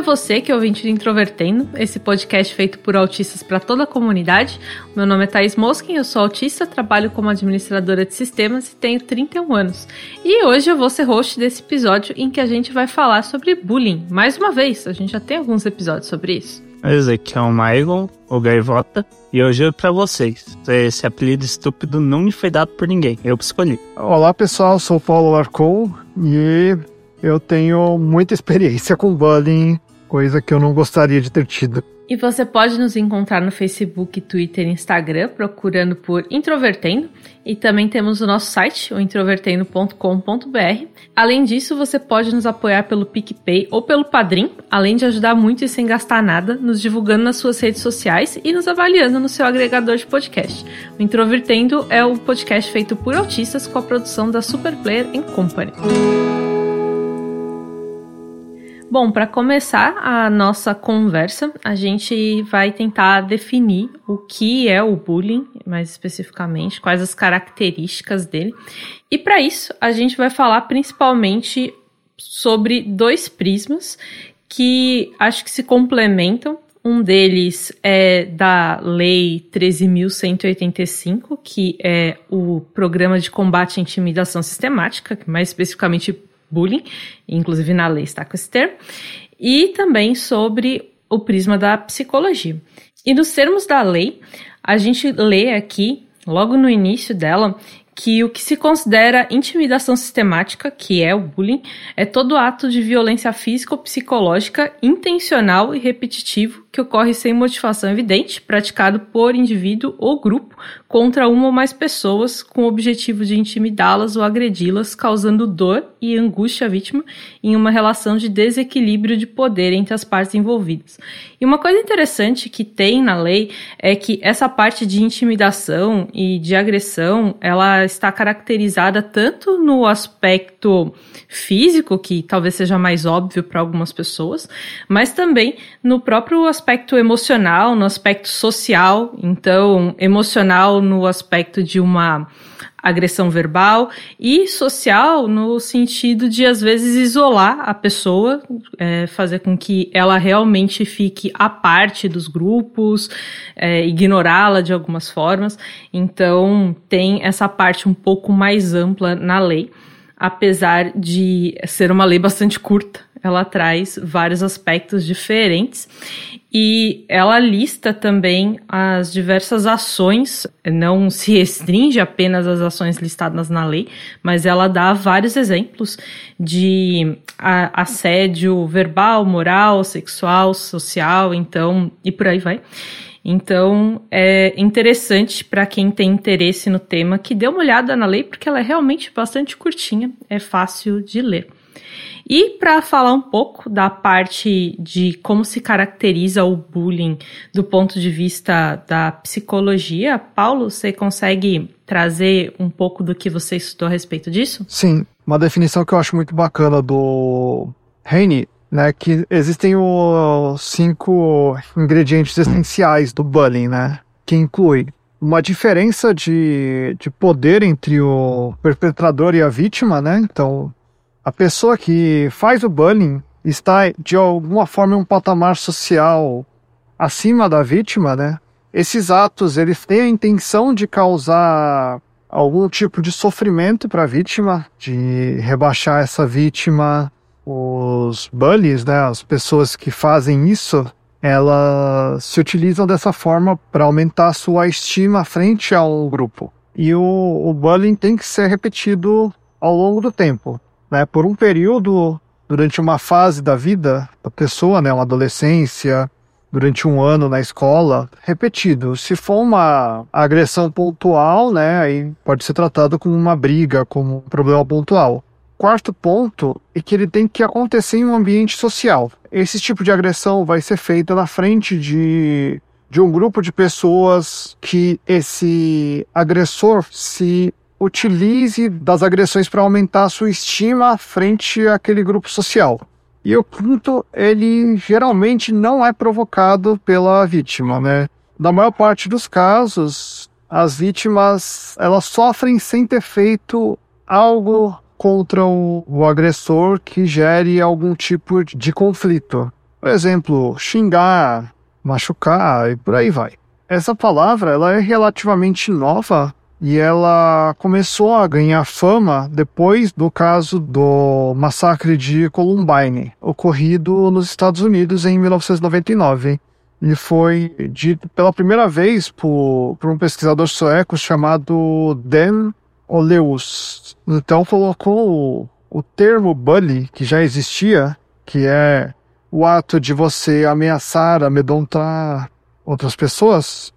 Para você que é ouvinte do Introvertendo, esse podcast feito por autistas para toda a comunidade. Meu nome é Thais Moskin, eu sou autista, trabalho como administradora de sistemas e tenho 31 anos. E hoje eu vou ser host desse episódio em que a gente vai falar sobre bullying. Mais uma vez, a gente já tem alguns episódios sobre isso. Esse aqui é o Maicon, o Gaivota, e hoje é pra vocês. Esse apelido estúpido não me foi dado por ninguém, eu escolhi. Olá pessoal, sou o Paulo Larcou e eu tenho muita experiência com bullying, coisa que eu não gostaria de ter tido. E você pode nos encontrar no Facebook, Twitter e Instagram procurando por Introvertendo. E também temos o nosso site, o introvertendo.com.br. Além disso, você pode nos apoiar pelo PicPay ou pelo Padrim, além de ajudar muito e sem gastar nada, nos divulgando nas suas redes sociais e nos avaliando no seu agregador de podcast. O Introvertendo é um podcast feito por autistas com a produção da Superplayer Company. Bom, para começar a nossa conversa, a gente vai tentar definir o que é o bullying, mais especificamente, quais as características dele. E para isso, a gente vai falar principalmente sobre dois prismas que acho que se complementam. Um deles é da Lei 13.185, que é o Programa de Combate à Intimidação Sistemática, mais especificamente bullying, inclusive na lei está com esse termo, e também sobre o prisma da psicologia. E nos termos da lei, a gente lê aqui, logo no início dela, que o que se considera intimidação sistemática, que é o bullying, é todo ato de violência física ou psicológica intencional e repetitivo que ocorre sem motivação evidente, praticado por indivíduo ou grupo contra uma ou mais pessoas com o objetivo de intimidá-las ou agredi-las, causando dor e angústia à vítima em uma relação de desequilíbrio de poder entre as partes envolvidas. E uma coisa interessante que tem na lei é que essa parte de intimidação e de agressão, ela está caracterizada tanto no aspecto físico, que talvez seja mais óbvio para algumas pessoas, mas também no próprio aspecto emocional, no aspecto social, então emocional no aspecto de uma agressão verbal e social no sentido de às vezes isolar a pessoa, é, fazer com que ela realmente fique à parte dos grupos, é, ignorá-la de algumas formas. Então tem essa parte um pouco mais ampla na lei, apesar de ser uma lei bastante curta ela traz vários aspectos diferentes e ela lista também as diversas ações, não se restringe apenas às ações listadas na lei, mas ela dá vários exemplos de assédio verbal, moral, sexual, social, então, e por aí vai. Então, é interessante para quem tem interesse no tema que dê uma olhada na lei, porque ela é realmente bastante curtinha, é fácil de ler. E para falar um pouco da parte de como se caracteriza o bullying do ponto de vista da psicologia, Paulo, você consegue trazer um pouco do que você estudou a respeito disso? Sim, uma definição que eu acho muito bacana do Heine, né, que existem os cinco ingredientes essenciais do bullying, né, que inclui uma diferença de, de poder entre o perpetrador e a vítima, né? Então, a pessoa que faz o bullying está de alguma forma em um patamar social acima da vítima, né? Esses atos eles têm a intenção de causar algum tipo de sofrimento para a vítima, de rebaixar essa vítima. Os bullies, né, as pessoas que fazem isso, elas se utilizam dessa forma para aumentar a sua estima frente ao grupo. E o, o bullying tem que ser repetido ao longo do tempo né, por um período durante uma fase da vida da pessoa, né, uma adolescência, durante um ano na escola, repetido. Se for uma agressão pontual, né, aí pode ser tratado como uma briga, como um problema pontual. Quarto ponto é que ele tem que acontecer em um ambiente social. Esse tipo de agressão vai ser feita na frente de, de um grupo de pessoas que esse agressor se utilize das agressões para aumentar a sua estima frente àquele grupo social. E o quinto, ele geralmente não é provocado pela vítima, né? Na maior parte dos casos, as vítimas elas sofrem sem ter feito algo contra o, o agressor que gere algum tipo de conflito. Por exemplo, xingar, machucar e por aí vai. Essa palavra ela é relativamente nova e ela começou a ganhar fama depois do caso do massacre de Columbine, ocorrido nos Estados Unidos em 1999. E foi dito pela primeira vez por, por um pesquisador sueco chamado Dan Oleus. Então colocou o, o termo bully, que já existia, que é o ato de você ameaçar, amedrontar outras pessoas,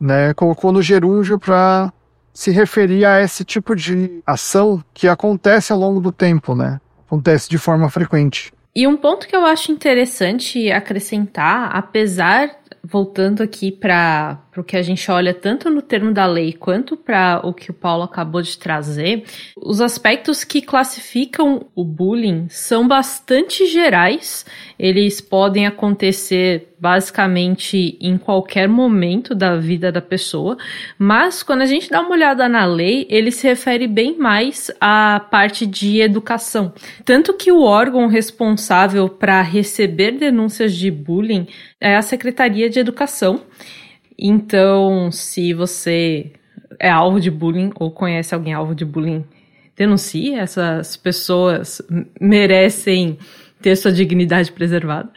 né, colocou no gerúndio para se referir a esse tipo de ação que acontece ao longo do tempo, né? Acontece de forma frequente. E um ponto que eu acho interessante acrescentar, apesar voltando aqui para o que a gente olha tanto no termo da lei quanto para o que o Paulo acabou de trazer, os aspectos que classificam o bullying são bastante gerais. Eles podem acontecer basicamente em qualquer momento da vida da pessoa, mas quando a gente dá uma olhada na lei, ele se refere bem mais à parte de educação. Tanto que o órgão responsável para receber denúncias de bullying é a Secretaria de Educação. Então, se você é alvo de bullying ou conhece alguém alvo de bullying, denuncie. Essas pessoas merecem ter sua dignidade preservada.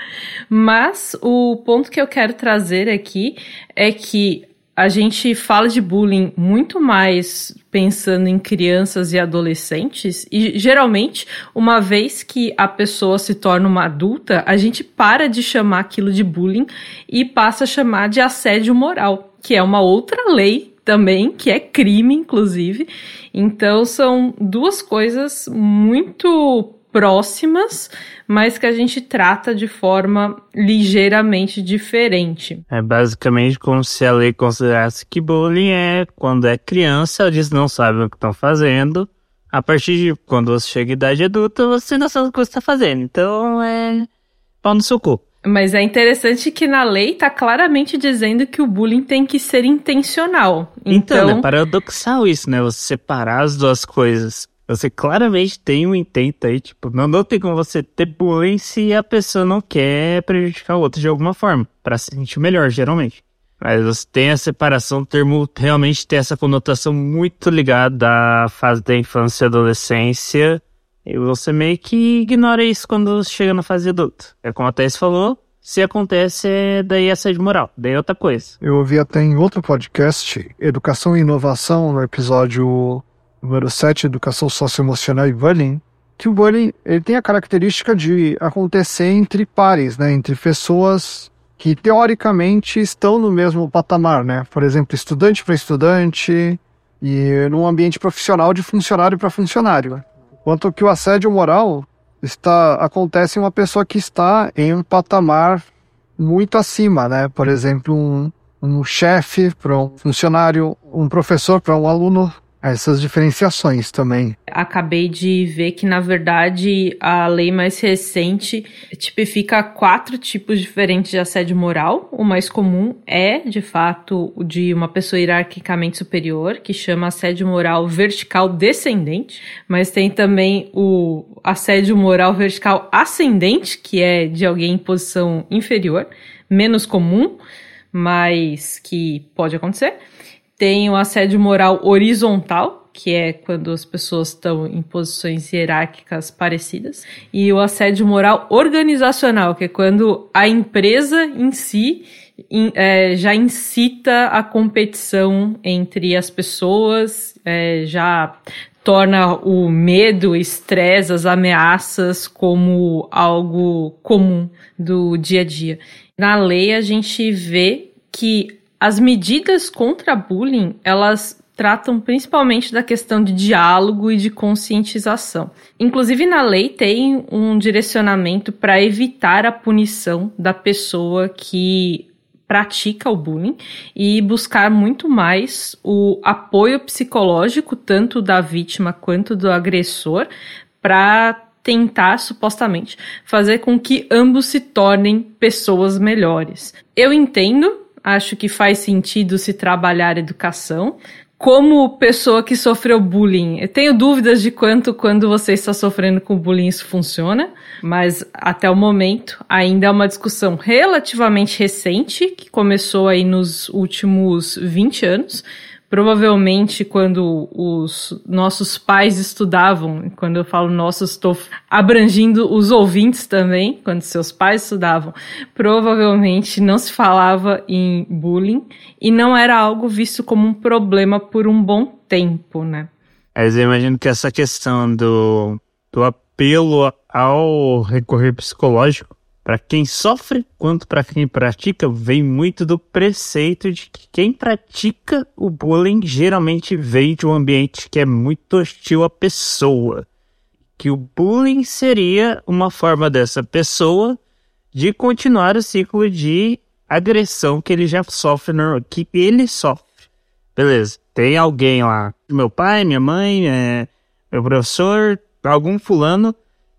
Mas o ponto que eu quero trazer aqui é que a gente fala de bullying muito mais pensando em crianças e adolescentes, e geralmente, uma vez que a pessoa se torna uma adulta, a gente para de chamar aquilo de bullying e passa a chamar de assédio moral, que é uma outra lei também, que é crime, inclusive. Então, são duas coisas muito próximas, mas que a gente trata de forma ligeiramente diferente. É basicamente como se a lei considerasse que bullying é quando é criança, eles não sabem o que estão fazendo. A partir de quando você chega à idade adulta, você não sabe o que você está fazendo. Então é pau no seu cu. Mas é interessante que na lei está claramente dizendo que o bullying tem que ser intencional. Então, então é paradoxal isso, né? Você separar as duas coisas. Você claramente tem um intento aí, tipo, não, não tem como você ter bullying se a pessoa não quer prejudicar o outro de alguma forma, para se sentir melhor, geralmente. Mas você tem a separação, o termo realmente tem essa conotação muito ligada à fase da infância e adolescência, e você meio que ignora isso quando chega na fase adulta. É como a Thais falou, se acontece, é daí assédio moral, daí é outra coisa. Eu ouvi até em outro podcast, Educação e Inovação, no episódio número 7, Educação Socioemocional e Bullying, que o bullying ele tem a característica de acontecer entre pares, né, entre pessoas que teoricamente estão no mesmo patamar, né? Por exemplo, estudante para estudante e num ambiente profissional de funcionário para funcionário. Enquanto que o assédio moral está acontece em uma pessoa que está em um patamar muito acima, né? Por exemplo, um, um chefe para um funcionário, um professor para um aluno essas diferenciações também. Acabei de ver que, na verdade, a lei mais recente tipifica quatro tipos diferentes de assédio moral. O mais comum é, de fato, o de uma pessoa hierarquicamente superior, que chama assédio moral vertical descendente, mas tem também o assédio moral vertical ascendente, que é de alguém em posição inferior, menos comum, mas que pode acontecer. Tem o assédio moral horizontal, que é quando as pessoas estão em posições hierárquicas parecidas, e o assédio moral organizacional, que é quando a empresa em si in, é, já incita a competição entre as pessoas, é, já torna o medo, estresse, as ameaças como algo comum do dia a dia. Na lei a gente vê que as medidas contra bullying, elas tratam principalmente da questão de diálogo e de conscientização. Inclusive, na lei tem um direcionamento para evitar a punição da pessoa que pratica o bullying e buscar muito mais o apoio psicológico, tanto da vítima quanto do agressor, para tentar, supostamente, fazer com que ambos se tornem pessoas melhores. Eu entendo, acho que faz sentido se trabalhar educação, como pessoa que sofreu bullying, eu tenho dúvidas de quanto quando você está sofrendo com bullying isso funciona, mas até o momento ainda é uma discussão relativamente recente, que começou aí nos últimos 20 anos, provavelmente quando os nossos pais estudavam, quando eu falo nossos, estou abrangindo os ouvintes também, quando seus pais estudavam, provavelmente não se falava em bullying e não era algo visto como um problema por um bom tempo, né? Mas eu imagino que essa questão do, do apelo ao recorrer psicológico para quem sofre quanto para quem pratica, vem muito do preceito de que quem pratica o bullying geralmente vem de um ambiente que é muito hostil à pessoa. Que o bullying seria uma forma dessa pessoa de continuar o ciclo de agressão que ele já sofre, que ele sofre. Beleza, tem alguém lá, meu pai, minha mãe, é, meu professor, algum fulano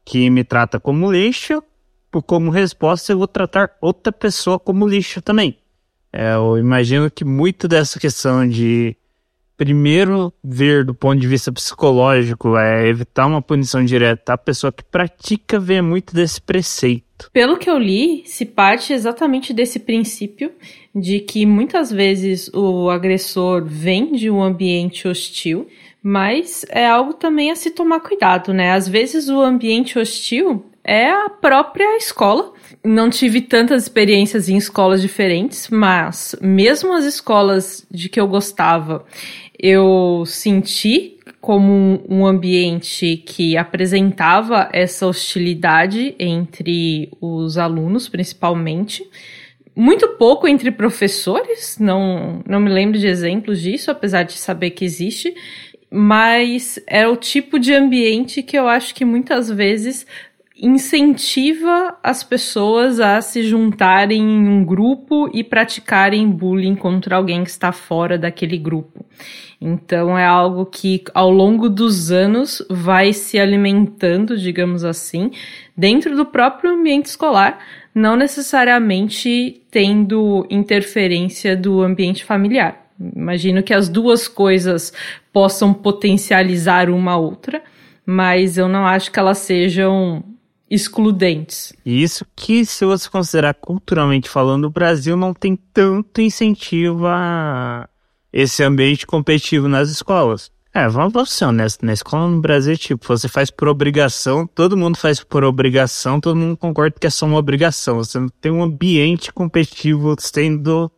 que me trata como lixo, por como resposta eu vou tratar outra pessoa como lixo também. É, eu imagino que muito dessa questão de primeiro ver do ponto de vista psicológico, é evitar uma punição direta, a pessoa que pratica vê muito desse preceito. Pelo que eu li, se parte exatamente desse princípio de que muitas vezes o agressor vem de um ambiente hostil, mas é algo também a se tomar cuidado, né? Às vezes o ambiente hostil é a própria escola. Não tive tantas experiências em escolas diferentes, mas mesmo as escolas de que eu gostava, eu senti como um ambiente que apresentava essa hostilidade entre os alunos, principalmente. Muito pouco entre professores, não, não me lembro de exemplos disso, apesar de saber que existe, mas é o tipo de ambiente que eu acho que muitas vezes incentiva as pessoas a se juntarem em um grupo e praticarem bullying contra alguém que está fora daquele grupo. Então é algo que ao longo dos anos vai se alimentando, digamos assim, dentro do próprio ambiente escolar, não necessariamente tendo interferência do ambiente familiar. Imagino que as duas coisas possam potencializar uma outra, mas eu não acho que elas sejam excludentes. Isso que, se você considerar culturalmente falando, o Brasil não tem tanto incentivo a esse ambiente competitivo nas escolas. É, vamos, ser honestos, na escola no Brasil, tipo, você faz por obrigação, todo mundo faz por obrigação, todo mundo concorda que é só uma obrigação. Você não tem um ambiente competitivo sendo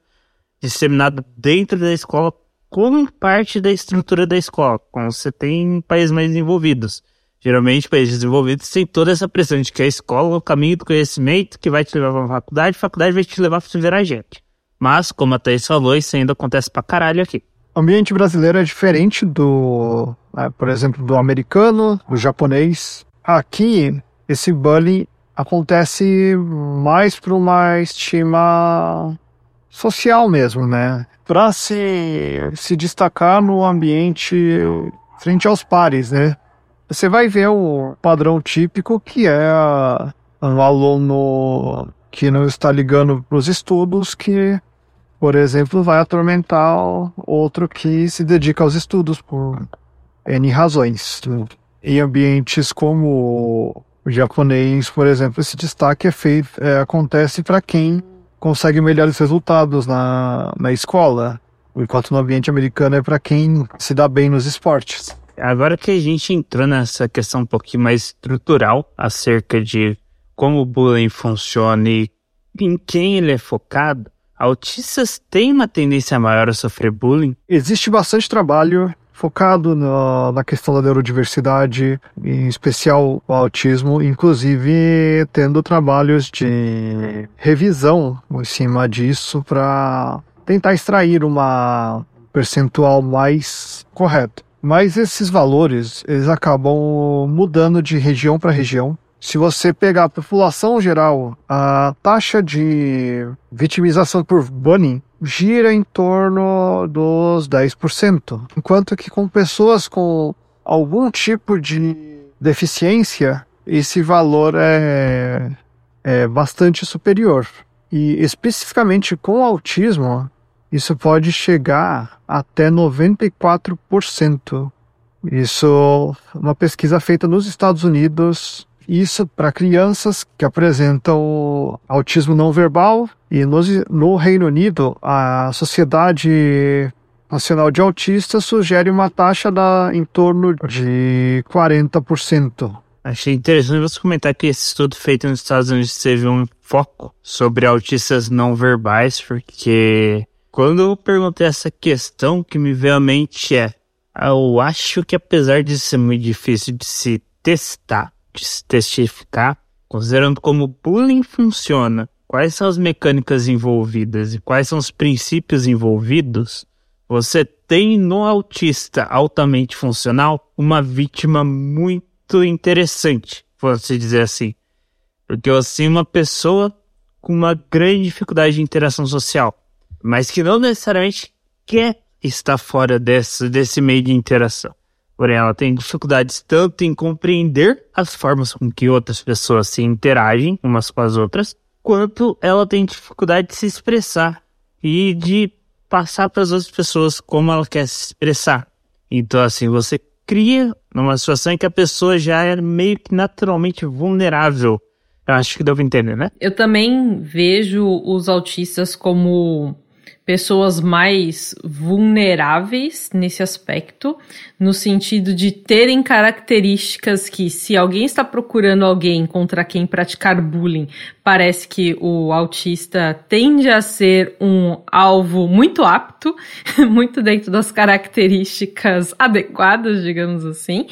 disseminado dentro da escola como parte da estrutura da escola, como você tem em países mais desenvolvidos. Geralmente, países desenvolvidos têm toda essa pressão de que a escola é o caminho do conhecimento que vai te levar para a faculdade, a faculdade vai te levar para você virar gente. Mas, como a Thaís falou, isso ainda acontece pra caralho aqui. O ambiente brasileiro é diferente do, né, por exemplo, do americano, do japonês. Aqui, esse bullying acontece mais por uma estima social mesmo, né? Para se, se destacar no ambiente frente aos pares, né? Você vai ver o padrão típico que é um aluno que não está ligando para os estudos, que, por exemplo, vai atormentar outro que se dedica aos estudos por N razões. Em ambientes como o japonês, por exemplo, esse destaque é feito, é, acontece para quem consegue melhores resultados na, na escola, enquanto no ambiente americano é para quem se dá bem nos esportes. Agora que a gente entrou nessa questão um pouquinho mais estrutural acerca de como o bullying funciona e em quem ele é focado, autistas têm uma tendência maior a sofrer bullying? Existe bastante trabalho focado na, na questão da neurodiversidade, em especial o autismo, inclusive tendo trabalhos de revisão em cima disso para tentar extrair uma percentual mais correta. Mas esses valores, eles acabam mudando de região para região. Se você pegar a população geral, a taxa de vitimização por bullying gira em torno dos 10%, enquanto que com pessoas com algum tipo de deficiência, esse valor é, é bastante superior. E especificamente com autismo, isso pode chegar até 94%. Isso, uma pesquisa feita nos Estados Unidos, isso para crianças que apresentam autismo não verbal. E no, no Reino Unido, a Sociedade Nacional de Autistas sugere uma taxa da, em torno de 40%. Achei interessante você comentar que esse estudo feito nos Estados Unidos teve um foco sobre autistas não verbais, porque quando eu perguntei essa questão, que me veio à mente é: eu acho que apesar de ser muito difícil de se testar, de se testificar, considerando como o bullying funciona, quais são as mecânicas envolvidas e quais são os princípios envolvidos, você tem no autista altamente funcional uma vítima muito interessante, pode-se dizer assim. Porque eu assim uma pessoa com uma grande dificuldade de interação social, mas que não necessariamente quer estar fora desse, desse meio de interação. Porém, ela tem dificuldades tanto em compreender as formas com que outras pessoas se interagem umas com as outras, quanto ela tem dificuldade de se expressar e de passar para as outras pessoas como ela quer se expressar. Então, assim, você cria numa situação em que a pessoa já é meio que naturalmente vulnerável. Eu acho que deu pra entender, né? Eu também vejo os autistas como pessoas mais vulneráveis nesse aspecto, no sentido de terem características que, se alguém está procurando alguém contra quem praticar bullying, parece que o autista tende a ser um alvo muito apto, muito dentro das características adequadas, digamos assim,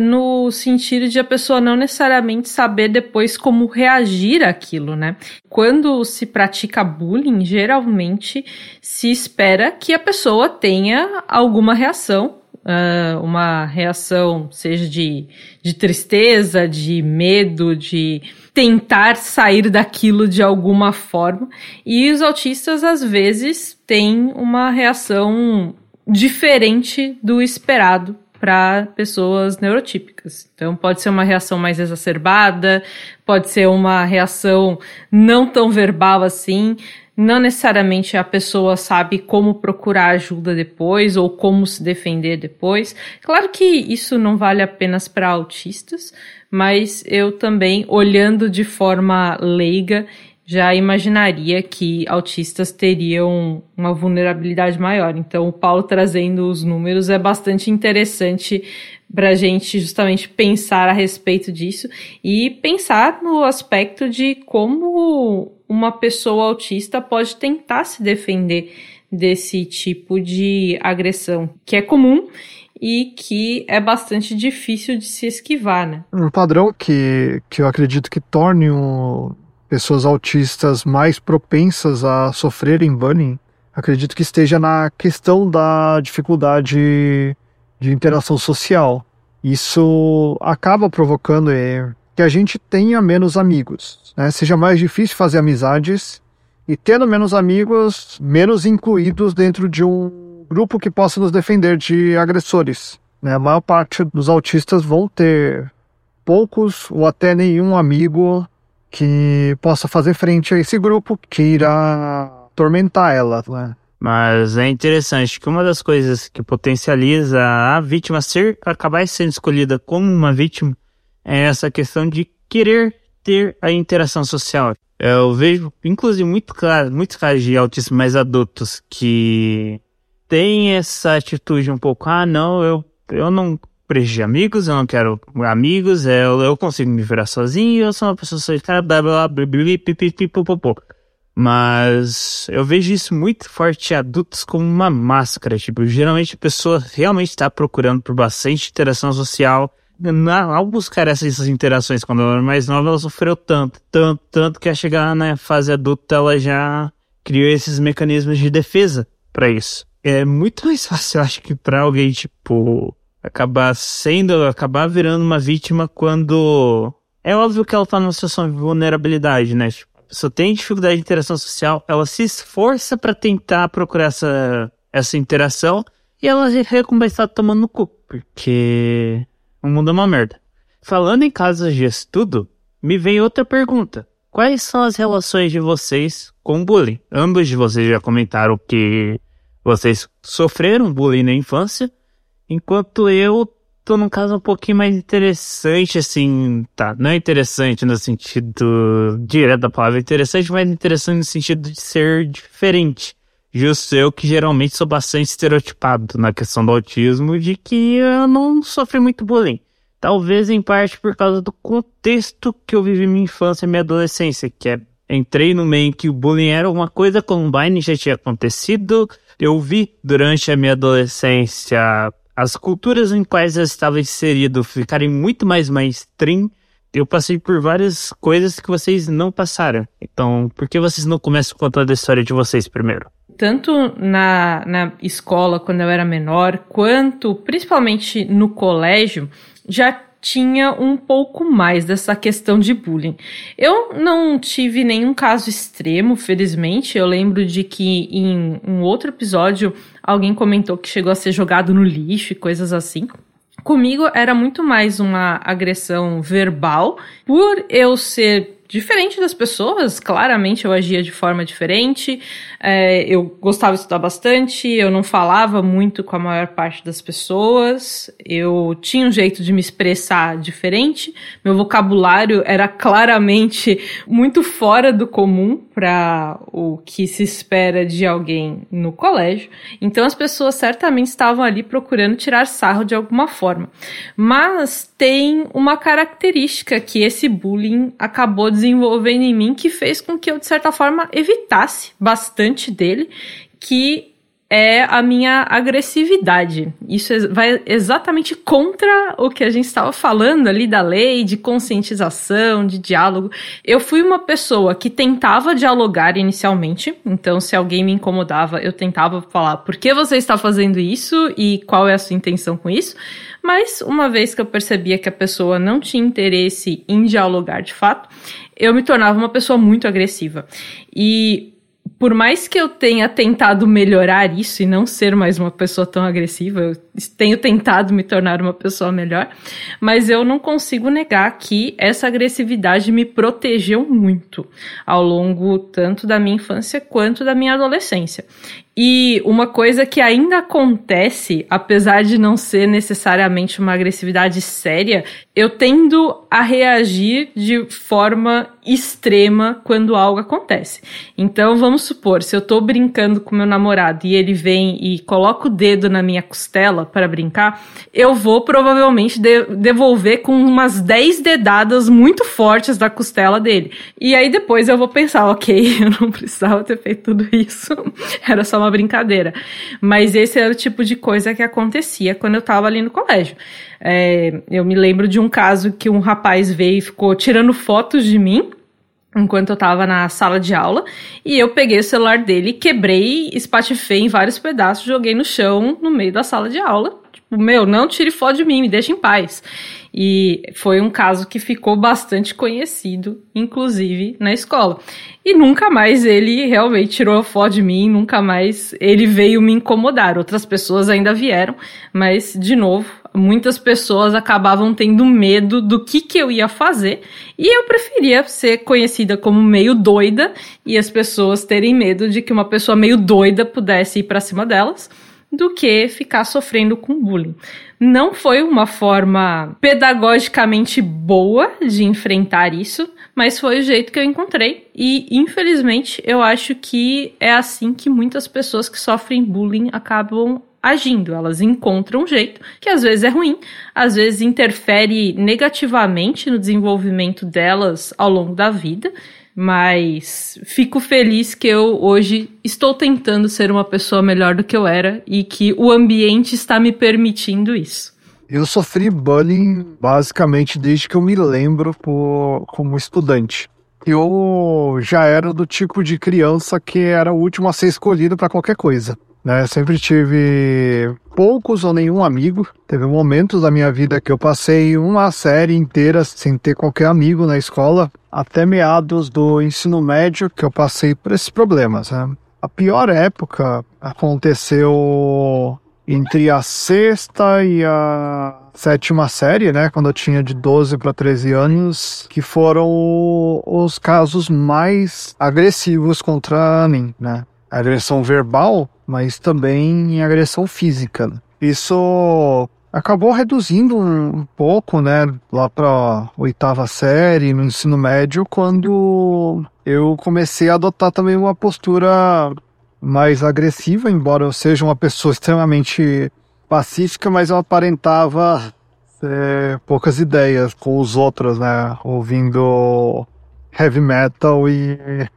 no sentido de a pessoa não necessariamente saber depois como reagir àquilo, né? Quando se pratica bullying, geralmente se espera que a pessoa tenha alguma reação uh, uma reação, seja de, de tristeza, de medo, de tentar sair daquilo de alguma forma. E os autistas, às vezes, têm uma reação diferente do esperado para pessoas neurotípicas. Então, pode ser uma reação mais exacerbada, pode ser uma reação não tão verbal assim. Não necessariamente a pessoa sabe como procurar ajuda depois ou como se defender depois. Claro que isso não vale apenas para autistas, mas eu também, olhando de forma leiga, já imaginaria que autistas teriam uma vulnerabilidade maior. Então, o Paulo trazendo os números é bastante interessante para a gente justamente pensar a respeito disso e pensar no aspecto de como uma pessoa autista pode tentar se defender desse tipo de agressão, que é comum e que é bastante difícil de se esquivar, né? Um padrão que, que eu acredito que torne o, pessoas autistas mais propensas a sofrerem bullying, acredito que esteja na questão da dificuldade de interação social. Isso acaba provocando é, que a gente tenha menos amigos, né? seja mais difícil fazer amizades e tendo menos amigos, menos incluídos dentro de um grupo que possa nos defender de agressores. Né? A maior parte dos autistas vão ter poucos ou até nenhum amigo que possa fazer frente a esse grupo que irá atormentar ela. Né? Mas é interessante que uma das coisas que potencializa a vítima ser acabar sendo escolhida como uma vítima é essa questão de querer ter a interação social. Eu vejo, inclusive, muito claro, muitos casos de autismo mais adultos que têm essa atitude um pouco, ah, não, eu, eu não preciso de amigos, eu não quero amigos, eu, eu consigo me virar sozinho, eu sou uma pessoa solitária, blá blá blá, blá, blá, Mas eu vejo isso muito forte em adultos como uma máscara. Tipo, geralmente a pessoa realmente está procurando por bastante interação social, ao buscar essas interações quando ela era mais nova, ela sofreu tanto, tanto, tanto que a chegar na fase adulta ela já criou esses mecanismos de defesa para isso. É muito mais fácil, eu acho, que para alguém, tipo, acabar sendo, acabar virando uma vítima quando. É óbvio que ela tá numa situação de vulnerabilidade, né? Tipo, a tem dificuldade de interação social, ela se esforça para tentar procurar essa, essa interação e ela é tomando no cu, porque o mundo é uma merda. falando em casos de estudo, me vem outra pergunta. Quais são as relações de vocês com bullying? Ambos de vocês já comentaram que vocês sofreram bullying na infância, enquanto eu tô num caso um pouquinho mais interessante, assim, tá? Não é interessante no sentido direto da palavra, interessante, mas interessante no sentido de ser diferente. Justo eu que geralmente sou bastante estereotipado na questão do autismo, de que eu não sofri muito bullying. Talvez em parte por causa do contexto que eu vivi minha infância e minha adolescência, que é entrei no meio que o bullying era uma coisa, Columbine já tinha acontecido. Eu vi durante a minha adolescência as culturas em quais eu estava inserido ficarem muito mais mainstream. Eu passei por várias coisas que vocês não passaram. Então, por que vocês não começam contando a história de vocês primeiro? Tanto na, na escola, quando eu era menor, quanto principalmente no colégio, já tinha um pouco mais dessa questão de bullying. Eu não tive nenhum caso extremo, felizmente. Eu lembro de que em um outro episódio alguém comentou que chegou a ser jogado no lixo e coisas assim. Comigo era muito mais uma agressão verbal, por eu ser diferente das pessoas, claramente eu agia de forma diferente, é, eu gostava de estudar bastante, eu não falava muito com a maior parte das pessoas, eu tinha um jeito de me expressar diferente, meu vocabulário era claramente muito fora do comum para o que se espera de alguém no colégio, então as pessoas certamente estavam ali procurando tirar sarro de alguma forma. Mas tem uma característica que esse bullying acabou desenvolvendo em mim que fez com que eu, de certa forma, evitasse bastante dele, que é a minha agressividade. Isso vai exatamente contra o que a gente estava falando ali da lei, de conscientização, de diálogo. Eu fui uma pessoa que tentava dialogar inicialmente, então se alguém me incomodava, eu tentava falar por que você está fazendo isso e qual é a sua intenção com isso. Mas uma vez que eu percebia que a pessoa não tinha interesse em dialogar de fato, eu me tornava uma pessoa muito agressiva. E por mais que eu tenha tentado melhorar isso e não ser mais uma pessoa tão agressiva, eu tenho tentado me tornar uma pessoa melhor, mas eu não consigo negar que essa agressividade me protegeu muito ao longo tanto da minha infância quanto da minha adolescência. E uma coisa que ainda acontece, apesar de não ser necessariamente uma agressividade séria, eu tendo a reagir de forma extrema quando algo acontece. Então vamos supor, se eu tô brincando com meu namorado e ele vem e coloca o dedo na minha costela para brincar, eu vou provavelmente de devolver com umas 10 dedadas muito fortes da costela dele. E aí depois eu vou pensar, ok, eu não precisava ter feito tudo isso. Era só uma brincadeira. Mas esse era o tipo de coisa que acontecia quando eu tava ali no colégio. É, eu me lembro de um caso que um rapaz veio e ficou tirando fotos de mim enquanto eu tava na sala de aula, e eu peguei o celular dele, quebrei, espatifei em vários pedaços, joguei no chão no meio da sala de aula. Tipo, meu, não tire foto de mim, me deixe em paz. E foi um caso que ficou bastante conhecido, inclusive na escola. E nunca mais ele realmente tirou foto de mim, nunca mais ele veio me incomodar. Outras pessoas ainda vieram, mas, de novo, muitas pessoas acabavam tendo medo do que, que eu ia fazer. E eu preferia ser conhecida como meio doida e as pessoas terem medo de que uma pessoa meio doida pudesse ir para cima delas do que ficar sofrendo com bullying. Não foi uma forma pedagogicamente boa de enfrentar isso, mas foi o jeito que eu encontrei. E, infelizmente, eu acho que é assim que muitas pessoas que sofrem bullying acabam agindo. Elas encontram um jeito, que às vezes é ruim, às vezes interfere negativamente no desenvolvimento delas ao longo da vida. Mas fico feliz que eu hoje estou tentando ser uma pessoa melhor do que eu era e que o ambiente está me permitindo isso. Eu sofri bullying basicamente desde que eu me lembro por, como estudante. Eu já era do tipo de criança que era o último a ser escolhido para qualquer coisa. Né? Sempre tive poucos ou nenhum amigo. Teve momentos da minha vida que eu passei uma série inteira sem ter qualquer amigo na escola, até meados do ensino médio que eu passei por esses problemas. Né? A pior época aconteceu entre a sexta e a sétima série, né, quando eu tinha de 12 para 13 anos, que foram os casos mais agressivos contra mim, né? Agressão verbal, mas também agressão física. Isso acabou reduzindo um pouco, né, lá para oitava série, no ensino médio, quando eu comecei a adotar também uma postura mais agressiva, embora eu seja uma pessoa extremamente pacífica, mas eu aparentava ter poucas ideias com os outros, né, ouvindo heavy metal e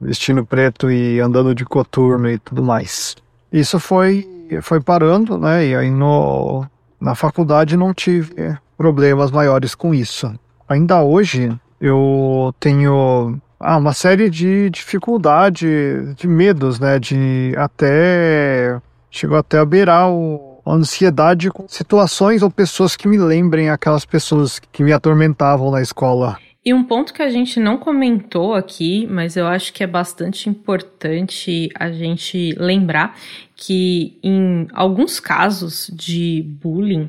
vestindo preto e andando de coturno e tudo mais. Isso foi foi parando, né, e aí no na faculdade não tive problemas maiores com isso. Ainda hoje eu tenho ah, uma série de dificuldade, de medos, né? De até. Chegou até a beirar o, a ansiedade com situações ou pessoas que me lembrem aquelas pessoas que me atormentavam na escola. E um ponto que a gente não comentou aqui, mas eu acho que é bastante importante a gente lembrar que em alguns casos de bullying,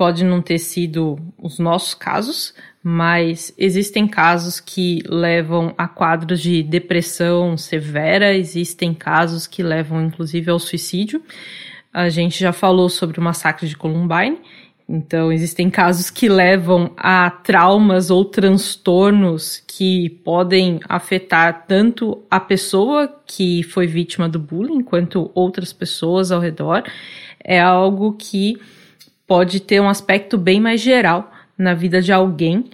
pode não ter sido os nossos casos, mas existem casos que levam a quadros de depressão severa, existem casos que levam inclusive ao suicídio. A gente já falou sobre o massacre de Columbine, então, existem casos que levam a traumas ou transtornos que podem afetar tanto a pessoa que foi vítima do bullying quanto outras pessoas ao redor. É algo que pode ter um aspecto bem mais geral na vida de alguém.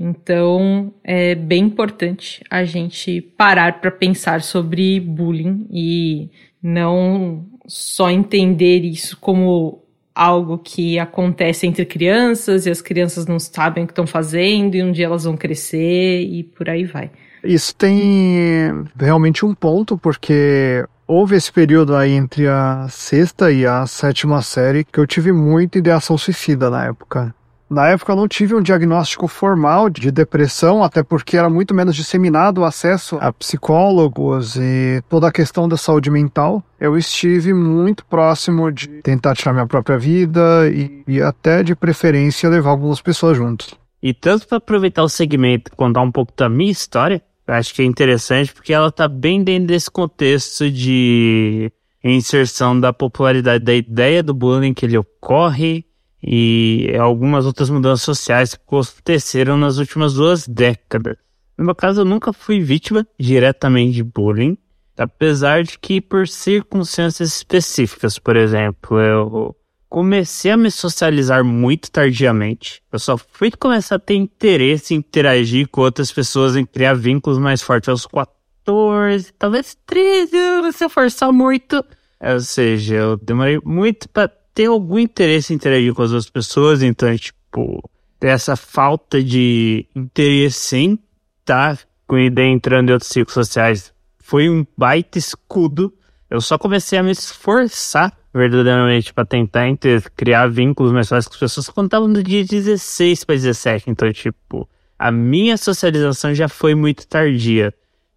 Então, é bem importante a gente parar para pensar sobre bullying e não só entender isso como algo que acontece entre crianças e as crianças não sabem o que estão fazendo e um dia elas vão crescer e por aí vai. Isso tem realmente um ponto, porque houve esse período aí entre a sexta e a sétima série que eu tive muita ideação suicida na época. Na época eu não tive um diagnóstico formal de depressão, até porque era muito menos disseminado o acesso a psicólogos e toda a questão da saúde mental. Eu estive muito próximo de tentar tirar minha própria vida e, e até de preferência levar algumas pessoas juntos. E tanto para aproveitar o segmento e contar um pouco da minha história, acho que é interessante porque ela tá bem dentro desse contexto de inserção da popularidade da ideia do bullying que ele ocorre e algumas outras mudanças sociais que aconteceram nas últimas duas décadas. No meu caso, eu nunca fui vítima diretamente de bullying, apesar de que por circunstâncias específicas, por exemplo, eu comecei a me socializar muito tardiamente. Eu só fui começar a ter interesse em interagir com outras pessoas, em criar vínculos mais fortes aos 14, talvez 13 anos, se eu forçar muito. Ou seja, eu demorei muito para ter algum interesse em interagir com as outras pessoas, então, é, tipo, essa falta de interesse em estar com ideia entrando em outros ciclos sociais foi um baita escudo. Eu só comecei a me esforçar verdadeiramente para tentar inter, criar vínculos mais fáceis com as pessoas quando tava no dia 16 para 17. Então, tipo, a minha socialização já foi muito tardia.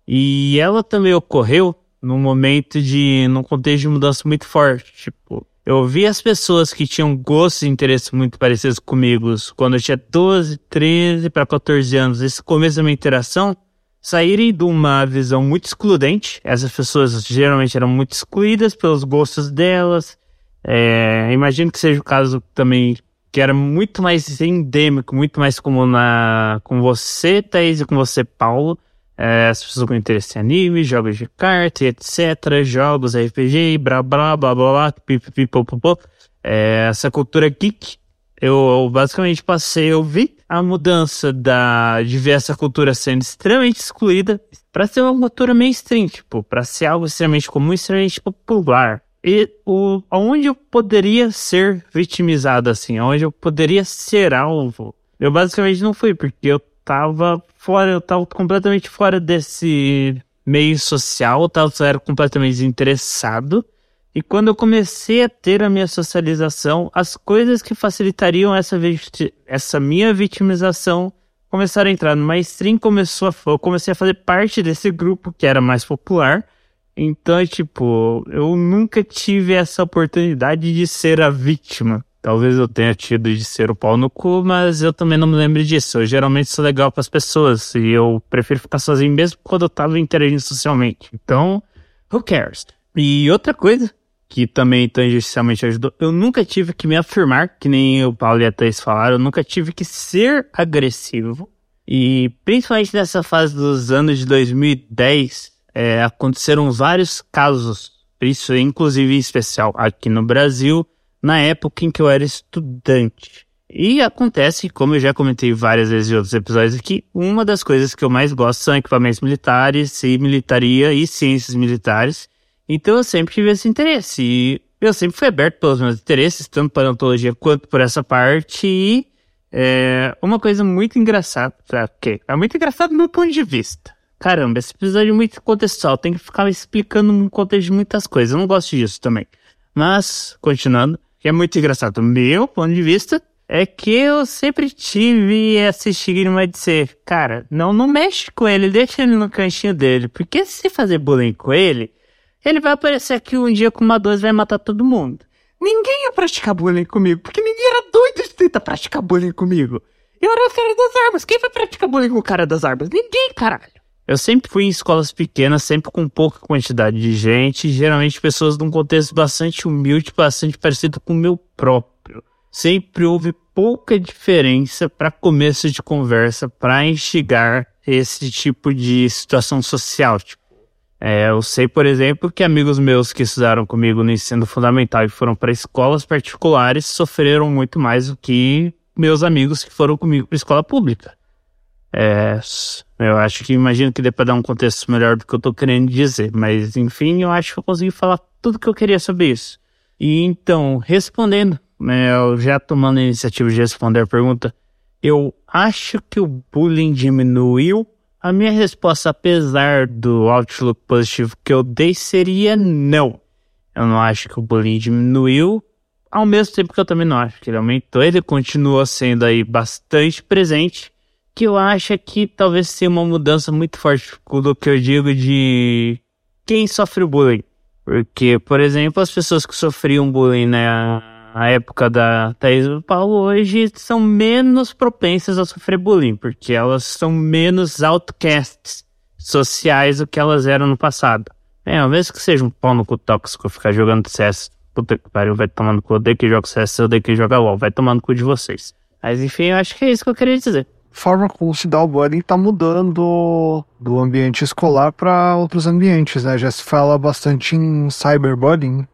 E ela também ocorreu num momento de. num contexto de mudança muito forte. Tipo, eu vi as pessoas que tinham gostos e interesses muito parecidos comigo quando eu tinha 12, 13 para 14 anos, esse começo da minha interação, saírem de uma visão muito excludente. Essas pessoas geralmente eram muito excluídas pelos gostos delas. É, imagino que seja o caso também que era muito mais endêmico, muito mais comum na, com você, Thaís, e com você, Paulo é, as pessoas com interesse em anime, jogos de carta, etc., jogos RPG, blá blá blá blá blá, pipipipopopô. É, essa cultura geek, eu, eu, basicamente passei, eu vi a mudança da, de ver essa cultura sendo extremamente excluída para ser uma cultura mainstream, tipo, para ser algo extremamente comum, extremamente popular. E o, onde eu poderia ser vitimizado, assim, onde eu poderia ser alvo, eu basicamente não fui, porque eu tava fora, eu tava completamente fora desse meio social, eu tava, era completamente desinteressado. E quando eu comecei a ter a minha socialização, as coisas que facilitariam essa, essa minha vitimização começaram a entrar no mainstream, começou a, eu comecei a fazer parte desse grupo que era mais popular. Então, tipo, eu nunca tive essa oportunidade de ser a vítima. Talvez eu tenha tido de ser o pau no cu, mas eu também não me lembro disso. Eu geralmente sou legal para as pessoas e eu prefiro ficar sozinho mesmo quando eu tava interagindo socialmente. Então, who cares? E outra coisa que também tangencialmente ajudou, eu nunca tive que me afirmar, que nem o Paulo e a Thais falaram, eu nunca tive que ser agressivo. E principalmente nessa fase dos anos de 2010, é, aconteceram vários casos, isso inclusive em especial aqui no Brasil, na época em que eu era estudante. E acontece, como eu já comentei várias vezes em outros episódios aqui, uma das coisas que eu mais gosto são equipamentos militares e militaria e ciências militares. Então eu sempre tive esse interesse. E eu sempre fui aberto pelos meus interesses, tanto para ontologia quanto por essa parte. E é uma coisa muito engraçada, ok? É muito engraçado do meu ponto de vista. Caramba, esse episódio é muito contextual, tem que ficar explicando um contexto de muitas coisas. Eu não gosto disso também. Mas, continuando, que é muito engraçado. Meu ponto de vista é que eu sempre tive esse estigma de ser, cara, não, não mexe com ele, deixa ele no cantinho dele. Porque se fazer bullying com ele, ele vai aparecer aqui um dia com uma 12 e vai matar todo mundo. Ninguém ia praticar bullying comigo, porque ninguém era doido de tentar praticar bullying comigo. Eu era o cara das armas. Quem vai praticar bullying com o cara das armas? Ninguém, caralho. Eu sempre fui em escolas pequenas, sempre com pouca quantidade de gente, geralmente pessoas de um contexto bastante humilde, bastante parecido com o meu próprio. Sempre houve pouca diferença para começo de conversa, para instigar esse tipo de situação social. Tipo, é, eu sei, por exemplo, que amigos meus que estudaram comigo no ensino fundamental e foram para escolas particulares sofreram muito mais do que meus amigos que foram comigo para escola pública. É, eu acho que imagino que dê para dar um contexto melhor do que eu tô querendo dizer, mas enfim, eu acho que eu consegui falar tudo que eu queria sobre isso. E então, respondendo, eu já tomando a iniciativa de responder a pergunta, eu acho que o bullying diminuiu. A minha resposta, apesar do outlook positivo que eu dei, seria não. Eu não acho que o bullying diminuiu, ao mesmo tempo que eu também não acho que ele aumentou. Ele continua sendo aí bastante presente que eu acho que talvez seja uma mudança muito forte do que eu digo de quem sofre bullying. Porque, por exemplo, as pessoas que sofriam bullying na época da Thaís do Paulo hoje são menos propensas a sofrer bullying, porque elas são menos outcasts sociais do que elas eram no passado. É, ao mesmo que seja um pau no cu tóxico ficar jogando CS, puta que pariu, vai tomando cu, eu odeio que joga CS, eu odeio que joga LOL, vai tomando cu de vocês. Mas enfim, eu acho que é isso que eu queria dizer forma como se dá o bullying está mudando do ambiente escolar para outros ambientes, né? Já se fala bastante em cyberbullying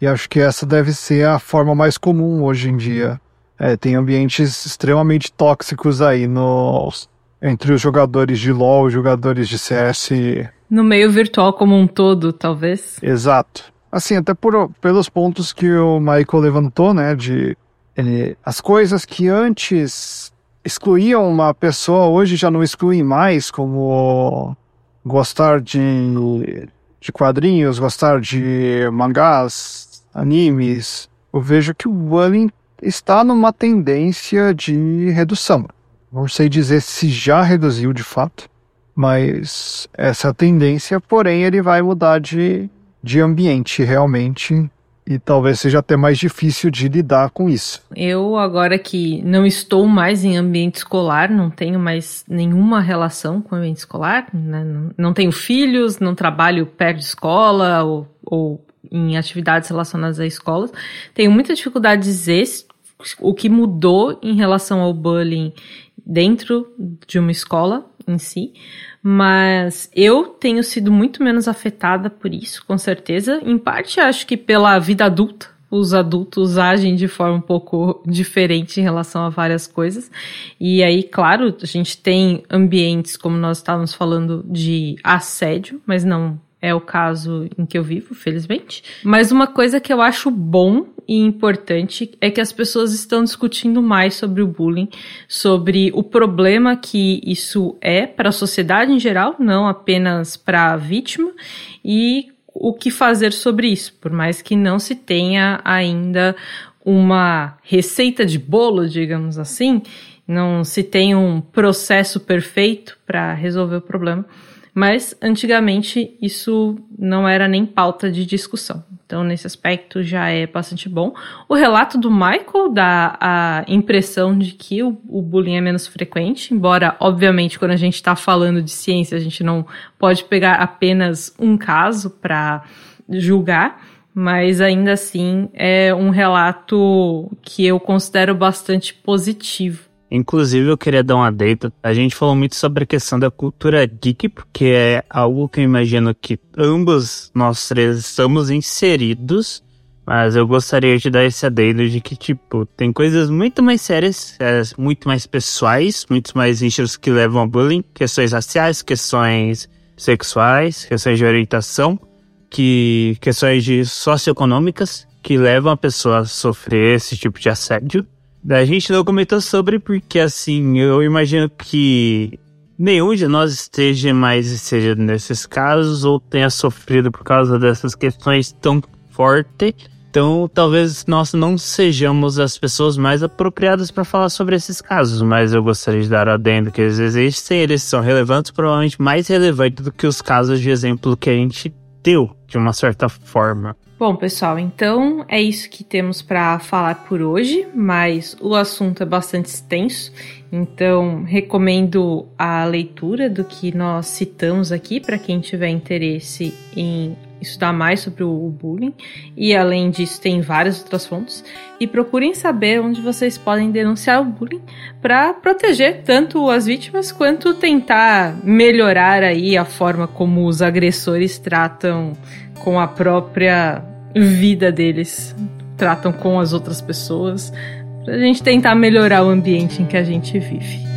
e acho que essa deve ser a forma mais comum hoje em dia. É, tem ambientes extremamente tóxicos aí no, entre os jogadores de LoL, jogadores de CS. No meio virtual como um todo, talvez. Exato. Assim, até por, pelos pontos que o Michael levantou, né, de ele, as coisas que antes excluíam uma pessoa, hoje já não excluem mais, como gostar de, de quadrinhos, gostar de mangás, animes. Eu vejo que o bullying está numa tendência de redução. Não sei dizer se já reduziu de fato, mas essa tendência, porém, ele vai mudar de, de ambiente realmente e talvez seja até mais difícil de lidar com isso. Eu, agora que não estou mais em ambiente escolar, não tenho mais nenhuma relação com o ambiente escolar, né? não tenho filhos, não trabalho perto de escola ou, ou em atividades relacionadas a escolas, tenho muitas dificuldades esse, o que mudou em relação ao bullying dentro de uma escola em si, mas eu tenho sido muito menos afetada por isso, com certeza. Em parte, acho que pela vida adulta. Os adultos agem de forma um pouco diferente em relação a várias coisas. E aí, claro, a gente tem ambientes, como nós estávamos falando, de assédio, mas não é o caso em que eu vivo, felizmente. Mas uma coisa que eu acho bom e importante é que as pessoas estão discutindo mais sobre o bullying, sobre o problema que isso é para a sociedade em geral, não apenas para a vítima, e o que fazer sobre isso, por mais que não se tenha ainda uma receita de bolo, digamos assim, não se tenha um processo perfeito para resolver o problema mas antigamente isso não era nem pauta de discussão. Então, nesse aspecto, já é bastante bom. O relato do Michael dá a impressão de que o, o bullying é menos frequente, embora, obviamente, quando a gente está falando de ciência, a gente não pode pegar apenas um caso para julgar, mas ainda assim é um relato que eu considero bastante positivo. Inclusive, eu queria dar uma adendo. A gente falou muito sobre a questão da cultura geek, porque é algo que eu imagino que ambos nós três estamos inseridos. Mas eu gostaria de dar esse adendo de que, tipo, tem coisas muito mais sérias, é, muito mais pessoais, muito mais nichos que levam a bullying, questões raciais, questões sexuais, questões de orientação, que questões de socioeconômicas que levam a pessoa a sofrer esse tipo de assédio. A gente não comentou sobre porque, assim, eu imagino que nenhum de nós esteja mais seja nesses casos ou tenha sofrido por causa dessas questões tão fortes. Então, talvez nós não sejamos as pessoas mais apropriadas para falar sobre esses casos, mas eu gostaria de dar adendo que eles existem, eles são relevantes, provavelmente mais relevantes do que os casos de exemplo que a gente de uma certa forma. Bom, pessoal, então é isso que temos para falar por hoje, mas o assunto é bastante extenso, então recomendo a leitura do que nós citamos aqui para quem tiver interesse em estudar mais sobre o bullying e além disso tem várias outras fontes e procurem saber onde vocês podem denunciar o bullying para proteger tanto as vítimas quanto tentar melhorar aí a forma como os agressores tratam com a própria vida deles, tratam com as outras pessoas, pra gente tentar melhorar o ambiente em que a gente vive.